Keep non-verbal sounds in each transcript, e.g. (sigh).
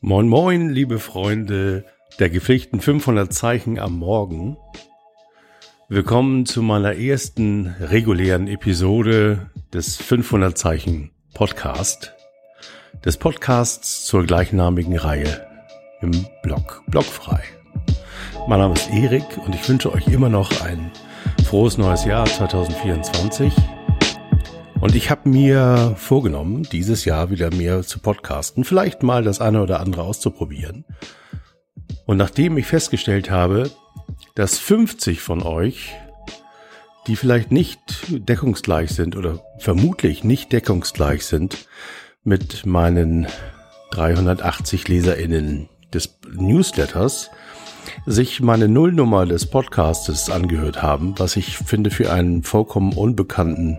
Moin moin, liebe Freunde der gepflegten 500 Zeichen am Morgen. Willkommen zu meiner ersten regulären Episode des 500 Zeichen Podcast, des Podcasts zur gleichnamigen Reihe im Blog, blogfrei. Mein Name ist Erik und ich wünsche euch immer noch ein frohes neues Jahr 2024. Und ich habe mir vorgenommen, dieses Jahr wieder mehr zu podcasten, vielleicht mal das eine oder andere auszuprobieren. Und nachdem ich festgestellt habe, dass 50 von euch, die vielleicht nicht deckungsgleich sind oder vermutlich nicht deckungsgleich sind mit meinen 380 Leserinnen des Newsletters, sich meine Nullnummer des Podcastes angehört haben, was ich finde für einen vollkommen unbekannten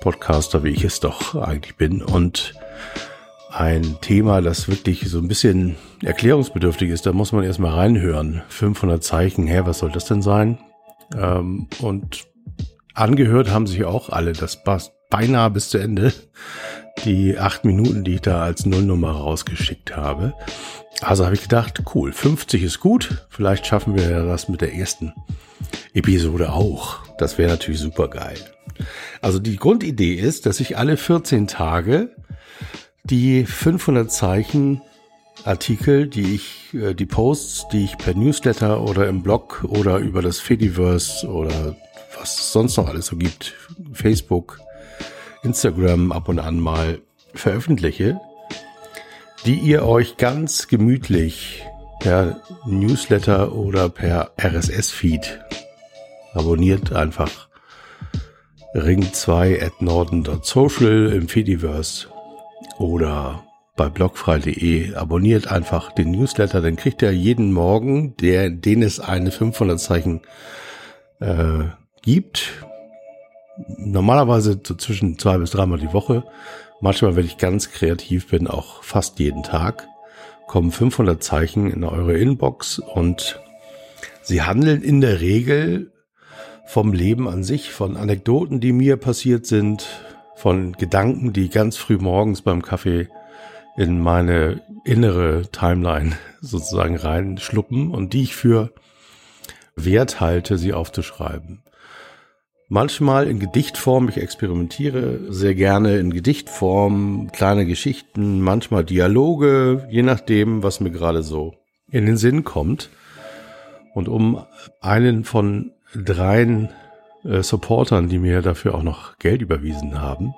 Podcaster, wie ich es doch eigentlich bin. Und ein Thema, das wirklich so ein bisschen erklärungsbedürftig ist, da muss man erstmal reinhören. 500 Zeichen, hä, was soll das denn sein? Ähm, und angehört haben sich auch alle, das passt beinahe bis zu Ende, die acht Minuten, die ich da als Nullnummer rausgeschickt habe. Also habe ich gedacht, cool, 50 ist gut, vielleicht schaffen wir das mit der ersten Episode auch. Das wäre natürlich super geil. Also die Grundidee ist, dass ich alle 14 Tage die 500 Zeichen Artikel, die ich, äh, die Posts, die ich per Newsletter oder im Blog oder über das Fediverse oder was es sonst noch alles so gibt, Facebook, Instagram ab und an mal veröffentliche, die ihr euch ganz gemütlich per Newsletter oder per RSS-Feed abonniert einfach ring2 at norden.social im Fediverse oder bei blogfrei.de. Abonniert einfach den Newsletter, dann kriegt ihr jeden Morgen, der, den es eine 500 Zeichen äh, gibt. Normalerweise so zwischen zwei bis dreimal die Woche. Manchmal, wenn ich ganz kreativ bin, auch fast jeden Tag, kommen 500 Zeichen in eure Inbox und sie handeln in der Regel vom Leben an sich, von Anekdoten, die mir passiert sind, von Gedanken, die ganz früh morgens beim Kaffee in meine innere Timeline (laughs) sozusagen reinschluppen und die ich für wert halte, sie aufzuschreiben. Manchmal in Gedichtform, ich experimentiere sehr gerne in Gedichtform, kleine Geschichten, manchmal Dialoge, je nachdem, was mir gerade so in den Sinn kommt. Und um einen von dreien äh, Supportern, die mir dafür auch noch Geld überwiesen haben,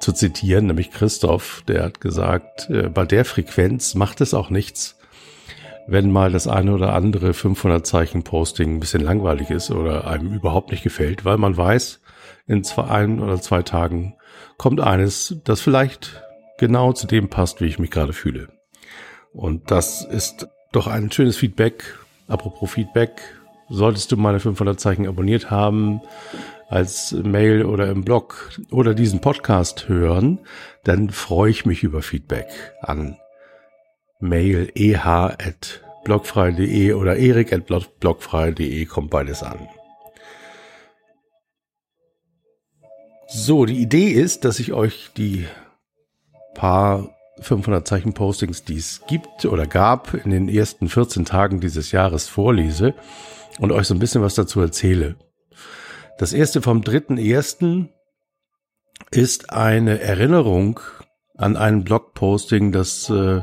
zu zitieren, nämlich Christoph, der hat gesagt, äh, bei der Frequenz macht es auch nichts, wenn mal das eine oder andere 500 Zeichen Posting ein bisschen langweilig ist oder einem überhaupt nicht gefällt, weil man weiß, in zwei, ein oder zwei Tagen kommt eines, das vielleicht genau zu dem passt, wie ich mich gerade fühle. Und das ist doch ein schönes Feedback. Apropos Feedback, solltest du meine 500 Zeichen abonniert haben, als Mail oder im Blog oder diesen Podcast hören, dann freue ich mich über Feedback an mail eh@blogfrei.de oder erik@blogfrei.de kommt beides an. So, die Idee ist, dass ich euch die paar 500 Zeichen Postings, die es gibt oder gab in den ersten 14 Tagen dieses Jahres vorlese und euch so ein bisschen was dazu erzähle. Das erste vom dritten ersten ist eine Erinnerung an ein Blogposting, das äh,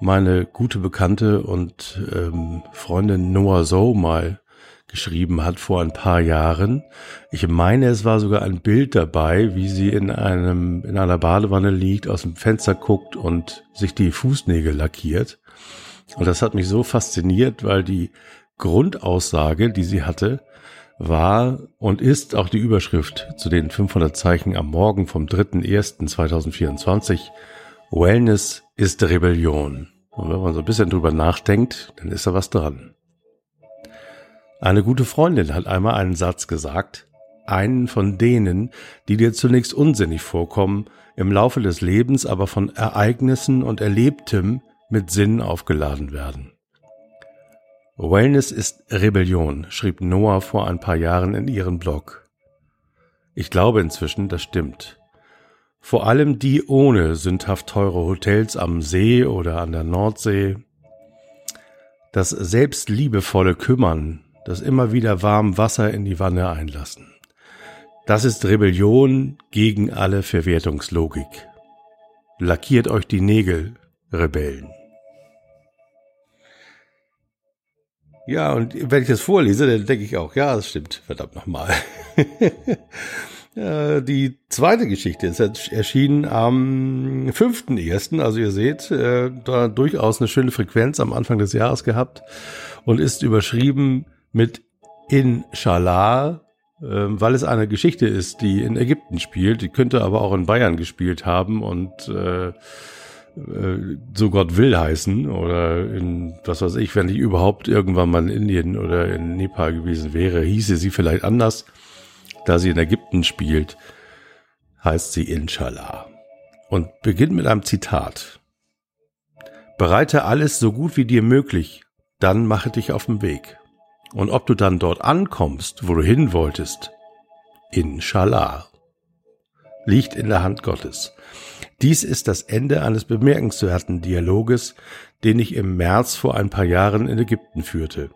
meine gute Bekannte und ähm, Freundin Noah So mal geschrieben hat vor ein paar Jahren. Ich meine, es war sogar ein Bild dabei, wie sie in einem, in einer Badewanne liegt, aus dem Fenster guckt und sich die Fußnägel lackiert. Und das hat mich so fasziniert, weil die Grundaussage, die sie hatte, war und ist auch die Überschrift zu den 500 Zeichen am Morgen vom 3.1.2024. Wellness ist Rebellion. Und wenn man so ein bisschen drüber nachdenkt, dann ist da was dran. Eine gute Freundin hat einmal einen Satz gesagt, einen von denen, die dir zunächst unsinnig vorkommen, im Laufe des Lebens aber von Ereignissen und Erlebtem mit Sinn aufgeladen werden. Wellness ist Rebellion, schrieb Noah vor ein paar Jahren in ihren Blog. Ich glaube inzwischen, das stimmt. Vor allem die ohne sündhaft teure Hotels am See oder an der Nordsee. Das selbstliebevolle Kümmern, das immer wieder warm Wasser in die Wanne einlassen. Das ist Rebellion gegen alle Verwertungslogik. Lackiert euch die Nägel, Rebellen. Ja, und wenn ich das vorlese, dann denke ich auch, ja, das stimmt, verdammt nochmal. (laughs) die zweite Geschichte ist erschienen am 5.1., also ihr seht, äh, da durchaus eine schöne Frequenz am Anfang des Jahres gehabt und ist überschrieben mit Inshallah, ähm, weil es eine Geschichte ist, die in Ägypten spielt, die könnte aber auch in Bayern gespielt haben und äh, äh, so Gott will heißen oder in, was weiß ich, wenn ich überhaupt irgendwann mal in Indien oder in Nepal gewesen wäre, hieße sie vielleicht anders. Da sie in Ägypten spielt, heißt sie Inshallah und beginnt mit einem Zitat. Bereite alles so gut wie dir möglich, dann mache dich auf den Weg. Und ob du dann dort ankommst, wo du hin wolltest, Inshallah, liegt in der Hand Gottes. Dies ist das Ende eines bemerkenswerten Dialoges, den ich im März vor ein paar Jahren in Ägypten führte.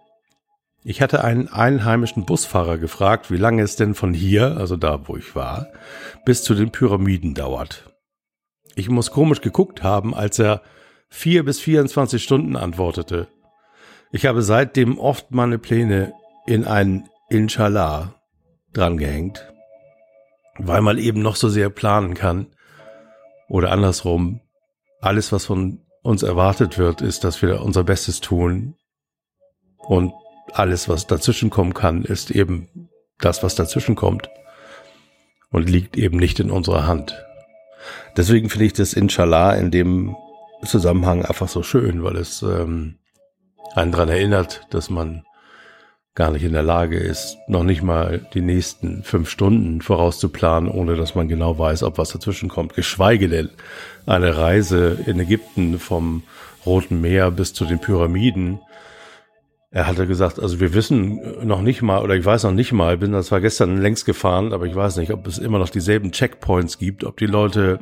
Ich hatte einen einheimischen Busfahrer gefragt, wie lange es denn von hier, also da wo ich war, bis zu den Pyramiden dauert. Ich muss komisch geguckt haben, als er vier bis 24 Stunden antwortete. Ich habe seitdem oft meine Pläne in ein Inshallah drangehängt, weil man eben noch so sehr planen kann, oder andersrum, alles, was von uns erwartet wird, ist, dass wir unser Bestes tun. Und alles, was dazwischen kommen kann, ist eben das, was dazwischen kommt. Und liegt eben nicht in unserer Hand. Deswegen finde ich das Inshallah in dem Zusammenhang einfach so schön, weil es ähm, einen daran erinnert, dass man gar nicht in der Lage ist, noch nicht mal die nächsten fünf Stunden vorauszuplanen, ohne dass man genau weiß, ob was dazwischen kommt. Geschweige denn eine Reise in Ägypten vom Roten Meer bis zu den Pyramiden. Er hatte gesagt, also wir wissen noch nicht mal, oder ich weiß noch nicht mal, bin das zwar gestern längst gefahren, aber ich weiß nicht, ob es immer noch dieselben Checkpoints gibt, ob die Leute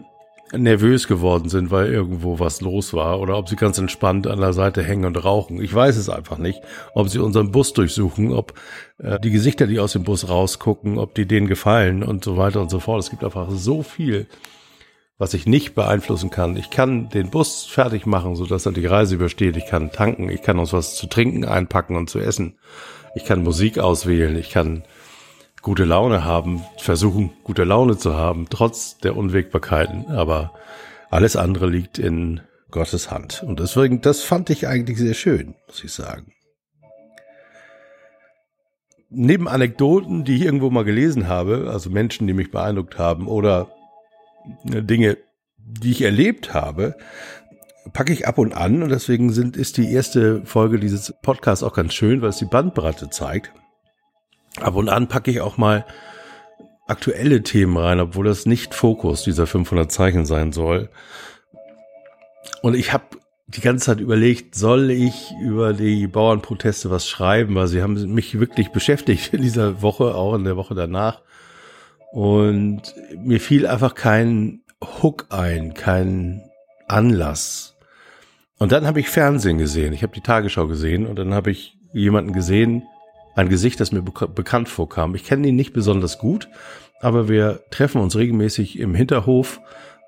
nervös geworden sind, weil irgendwo was los war oder ob sie ganz entspannt an der Seite hängen und rauchen. Ich weiß es einfach nicht. Ob sie unseren Bus durchsuchen, ob äh, die Gesichter, die aus dem Bus rausgucken, ob die denen gefallen und so weiter und so fort. Es gibt einfach so viel, was ich nicht beeinflussen kann. Ich kann den Bus fertig machen, sodass er die Reise übersteht. Ich kann tanken, ich kann uns was zu trinken einpacken und zu essen. Ich kann Musik auswählen, ich kann gute Laune haben, versuchen, gute Laune zu haben, trotz der Unwägbarkeiten. Aber alles andere liegt in Gottes Hand. Und deswegen, das fand ich eigentlich sehr schön, muss ich sagen. Neben Anekdoten, die ich irgendwo mal gelesen habe, also Menschen, die mich beeindruckt haben oder Dinge, die ich erlebt habe, packe ich ab und an und deswegen sind, ist die erste Folge dieses Podcasts auch ganz schön, weil es die Bandbreite zeigt. Ab und an packe ich auch mal aktuelle Themen rein, obwohl das nicht Fokus dieser 500 Zeichen sein soll. Und ich habe die ganze Zeit überlegt, soll ich über die Bauernproteste was schreiben, weil sie haben mich wirklich beschäftigt in dieser Woche, auch in der Woche danach. Und mir fiel einfach kein Hook ein, kein Anlass. Und dann habe ich Fernsehen gesehen. Ich habe die Tagesschau gesehen und dann habe ich jemanden gesehen, ein Gesicht, das mir bekannt vorkam. Ich kenne ihn nicht besonders gut, aber wir treffen uns regelmäßig im Hinterhof,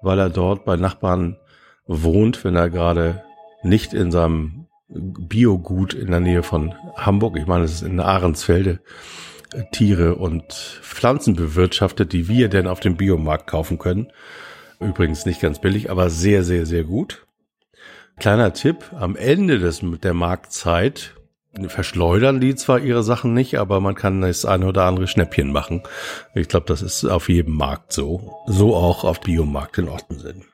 weil er dort bei Nachbarn wohnt, wenn er gerade nicht in seinem Biogut in der Nähe von Hamburg, ich meine, es ist in Ahrensfelde, Tiere und Pflanzen bewirtschaftet, die wir denn auf dem Biomarkt kaufen können. Übrigens nicht ganz billig, aber sehr, sehr, sehr gut. Kleiner Tipp, am Ende des, der Marktzeit verschleudern die zwar ihre Sachen nicht, aber man kann das eine oder andere Schnäppchen machen. Ich glaube, das ist auf jedem Markt so. So auch auf Biomarkt in Ottensen.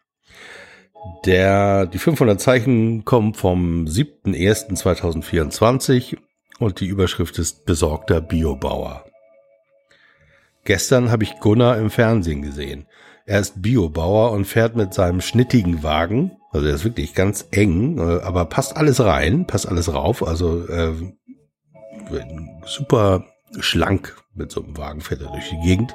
Der, die 500 Zeichen kommen vom 7.1.2024 und die Überschrift ist besorgter Biobauer. Gestern habe ich Gunnar im Fernsehen gesehen. Er ist Biobauer und fährt mit seinem schnittigen Wagen also der ist wirklich ganz eng, äh, aber passt alles rein, passt alles rauf. Also äh, super schlank mit so einem Wagen fährt er durch die Gegend.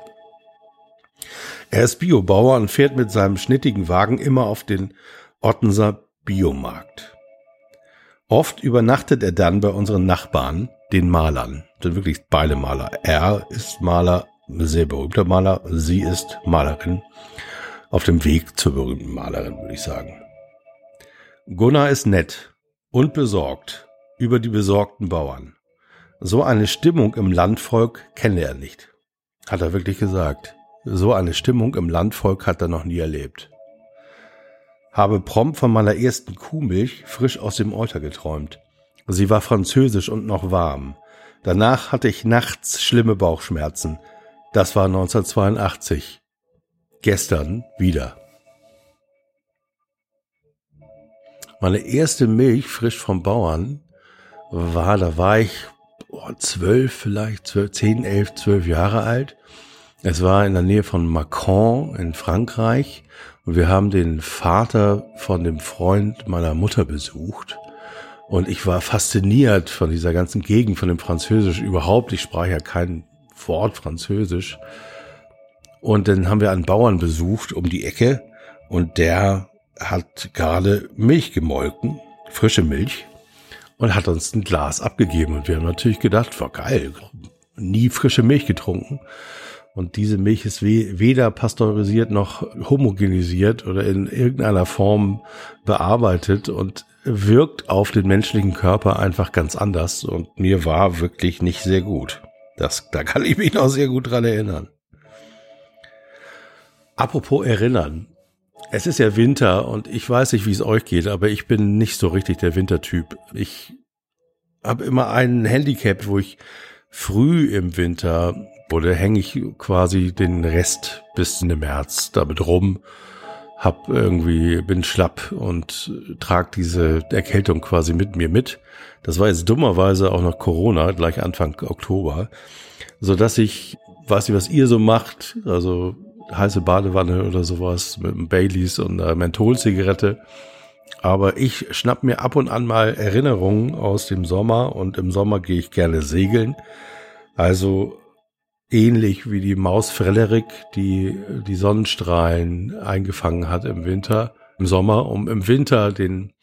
Er ist Biobauer und fährt mit seinem schnittigen Wagen immer auf den Ottenser Biomarkt. Oft übernachtet er dann bei unseren Nachbarn, den Malern, sind wirklich beide Maler. Er ist Maler, sehr berühmter Maler, sie ist Malerin, auf dem Weg zur berühmten Malerin, würde ich sagen. Gunnar ist nett und besorgt über die besorgten Bauern. So eine Stimmung im Landvolk kenne er nicht. Hat er wirklich gesagt. So eine Stimmung im Landvolk hat er noch nie erlebt. Habe prompt von meiner ersten Kuhmilch frisch aus dem Euter geträumt. Sie war französisch und noch warm. Danach hatte ich nachts schlimme Bauchschmerzen. Das war 1982. Gestern wieder. Meine erste Milch frisch vom Bauern war, da war ich oh, zwölf, vielleicht zwölf, zehn, elf, zwölf Jahre alt. Es war in der Nähe von Macron in Frankreich und wir haben den Vater von dem Freund meiner Mutter besucht. Und ich war fasziniert von dieser ganzen Gegend, von dem Französisch überhaupt. Ich sprach ja kein Wort Französisch. Und dann haben wir einen Bauern besucht um die Ecke und der hat gerade Milch gemolken, frische Milch und hat uns ein Glas abgegeben. Und wir haben natürlich gedacht, war geil, nie frische Milch getrunken. Und diese Milch ist weder pasteurisiert noch homogenisiert oder in irgendeiner Form bearbeitet und wirkt auf den menschlichen Körper einfach ganz anders. Und mir war wirklich nicht sehr gut. Das, da kann ich mich noch sehr gut dran erinnern. Apropos erinnern. Es ist ja Winter und ich weiß nicht, wie es euch geht, aber ich bin nicht so richtig der Wintertyp. Ich habe immer ein Handicap, wo ich früh im Winter oder hänge ich quasi den Rest bis in den März damit rum, hab irgendwie bin schlapp und trag diese Erkältung quasi mit mir mit. Das war jetzt dummerweise auch noch Corona, gleich Anfang Oktober, so dass ich weiß nicht, was ihr so macht, also heiße Badewanne oder sowas mit einem Baileys und einer Mentholzigarette. Aber ich schnapp mir ab und an mal Erinnerungen aus dem Sommer und im Sommer gehe ich gerne segeln. Also ähnlich wie die Maus Frederik, die die Sonnenstrahlen eingefangen hat im Winter, im Sommer, um im Winter den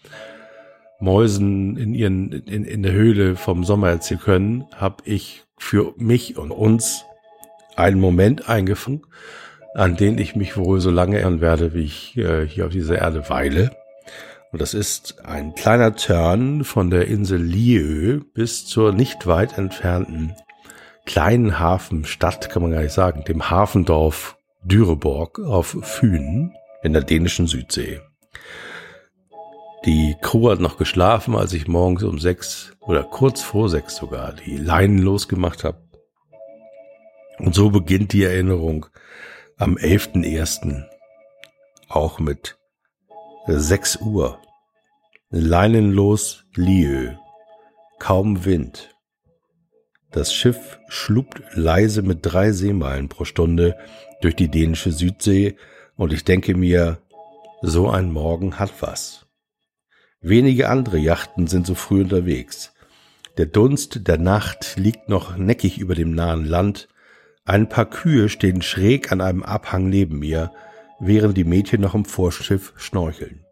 Mäusen in ihren in, in der Höhle vom Sommer erzählen können, habe ich für mich und uns einen Moment eingefangen an den ich mich wohl so lange erinnern werde, wie ich äh, hier auf dieser Erde weile. Und das ist ein kleiner Turn von der Insel Lieu bis zur nicht weit entfernten kleinen Hafenstadt, kann man gar nicht sagen, dem Hafendorf Düreborg auf Fünen in der dänischen Südsee. Die Crew hat noch geschlafen, als ich morgens um sechs oder kurz vor sechs sogar die Leinen losgemacht habe. Und so beginnt die Erinnerung am 11.01. auch mit 6 Uhr. Leinenlos Lieu. Kaum Wind. Das Schiff schlupt leise mit drei Seemeilen pro Stunde durch die dänische Südsee und ich denke mir, so ein Morgen hat was. Wenige andere Yachten sind so früh unterwegs. Der Dunst der Nacht liegt noch neckig über dem nahen Land, ein paar Kühe stehen schräg an einem Abhang neben mir, während die Mädchen noch im Vorschiff schnorcheln.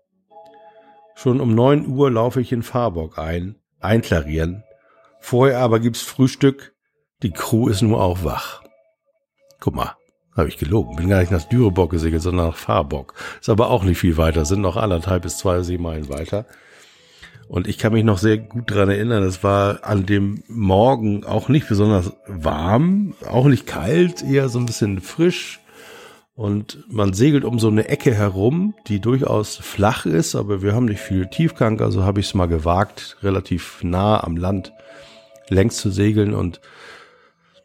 Schon um neun Uhr laufe ich in Farbock ein, einklarieren. Vorher aber gibt's Frühstück. Die Crew ist nur auch wach. Guck mal, habe ich gelogen. Bin gar nicht nach Düreborg gesegelt, sondern nach Farbock. Ist aber auch nicht viel weiter, sind noch anderthalb bis zwei Seemeilen weiter. Und ich kann mich noch sehr gut dran erinnern, es war an dem Morgen auch nicht besonders warm, auch nicht kalt, eher so ein bisschen frisch. Und man segelt um so eine Ecke herum, die durchaus flach ist, aber wir haben nicht viel Tiefgang, also habe ich es mal gewagt, relativ nah am Land längs zu segeln. Und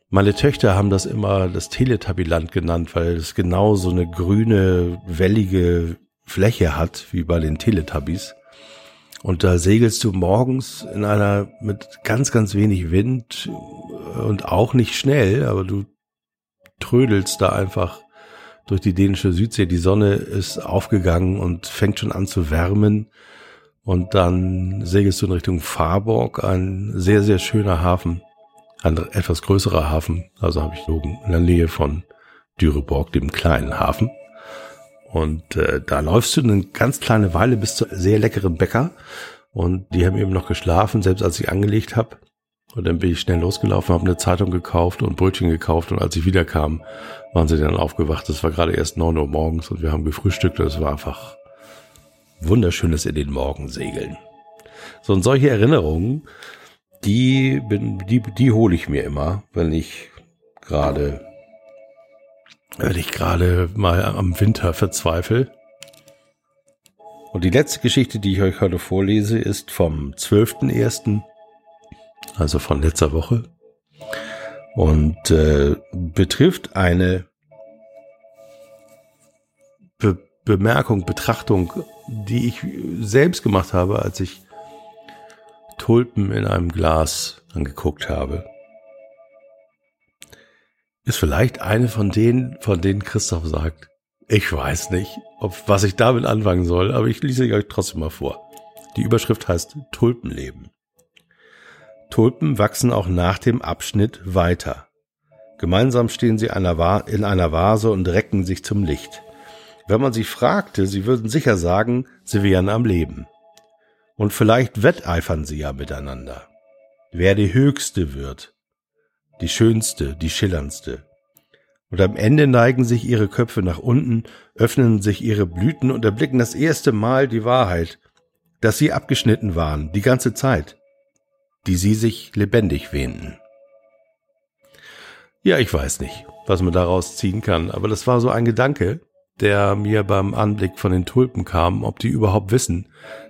meine Töchter haben das immer das Teletubbyland genannt, weil es genau so eine grüne, wellige Fläche hat, wie bei den Teletubbies. Und da segelst du morgens in einer mit ganz, ganz wenig Wind und auch nicht schnell, aber du trödelst da einfach durch die dänische Südsee. Die Sonne ist aufgegangen und fängt schon an zu wärmen. Und dann segelst du in Richtung Farborg, ein sehr, sehr schöner Hafen. ein etwas größerer Hafen, also habe ich logen, in der Nähe von Düreborg, dem kleinen Hafen. Und äh, da läufst du eine ganz kleine Weile bis zu sehr leckeren Bäcker. Und die haben eben noch geschlafen, selbst als ich angelegt habe. Und dann bin ich schnell losgelaufen, habe eine Zeitung gekauft und Brötchen gekauft. Und als ich wiederkam, waren sie dann aufgewacht. Es war gerade erst neun Uhr morgens und wir haben gefrühstückt. Es war einfach wunderschönes in den Morgen segeln. So und solche Erinnerungen, die die, die hole ich mir immer, wenn ich gerade wenn ich gerade mal am Winter verzweifle. Und die letzte Geschichte, die ich euch heute vorlese, ist vom 12.01., also von letzter Woche, und äh, betrifft eine Be Bemerkung, Betrachtung, die ich selbst gemacht habe, als ich Tulpen in einem Glas angeguckt habe ist vielleicht eine von denen, von denen Christoph sagt, ich weiß nicht, ob, was ich damit anfangen soll, aber ich lese euch trotzdem mal vor. Die Überschrift heißt Tulpenleben. Tulpen wachsen auch nach dem Abschnitt weiter. Gemeinsam stehen sie in einer Vase und recken sich zum Licht. Wenn man sie fragte, sie würden sicher sagen, sie wären am Leben. Und vielleicht wetteifern sie ja miteinander. Wer die Höchste wird, die schönste, die schillerndste. Und am Ende neigen sich ihre Köpfe nach unten, öffnen sich ihre Blüten und erblicken das erste Mal die Wahrheit, dass sie abgeschnitten waren, die ganze Zeit, die sie sich lebendig wähnten. Ja, ich weiß nicht, was man daraus ziehen kann, aber das war so ein Gedanke, der mir beim Anblick von den Tulpen kam, ob die überhaupt wissen,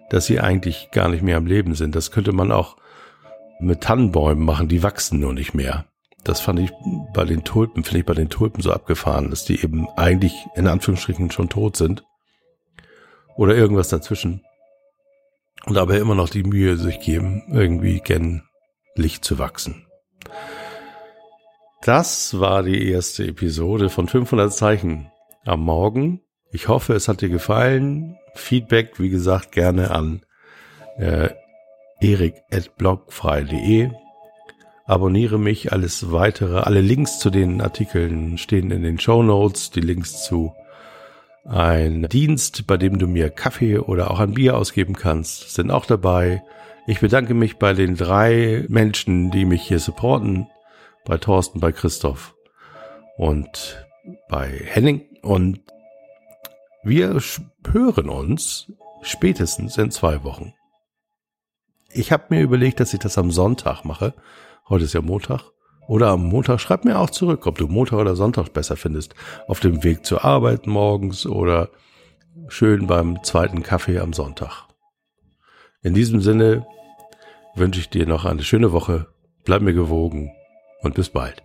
dass sie eigentlich gar nicht mehr am Leben sind. Das könnte man auch mit Tannenbäumen machen, die wachsen nur nicht mehr das fand ich bei den Tulpen, finde ich bei den Tulpen so abgefahren, dass die eben eigentlich in Anführungsstrichen schon tot sind. Oder irgendwas dazwischen. Und aber immer noch die Mühe sich geben, irgendwie gen Licht zu wachsen. Das war die erste Episode von 500 Zeichen am Morgen. Ich hoffe, es hat dir gefallen. Feedback, wie gesagt, gerne an äh, erik.blogfrei.de abonniere mich, alles weitere, alle Links zu den Artikeln stehen in den Show Notes, die Links zu ein Dienst, bei dem du mir Kaffee oder auch ein Bier ausgeben kannst, sind auch dabei. Ich bedanke mich bei den drei Menschen, die mich hier supporten, bei Thorsten, bei Christoph und bei Henning und wir hören uns spätestens in zwei Wochen. Ich habe mir überlegt, dass ich das am Sonntag mache, Heute ist ja Montag. Oder am Montag schreib mir auch zurück, ob du Montag oder Sonntag besser findest. Auf dem Weg zur Arbeit morgens oder schön beim zweiten Kaffee am Sonntag. In diesem Sinne wünsche ich dir noch eine schöne Woche. Bleib mir gewogen und bis bald.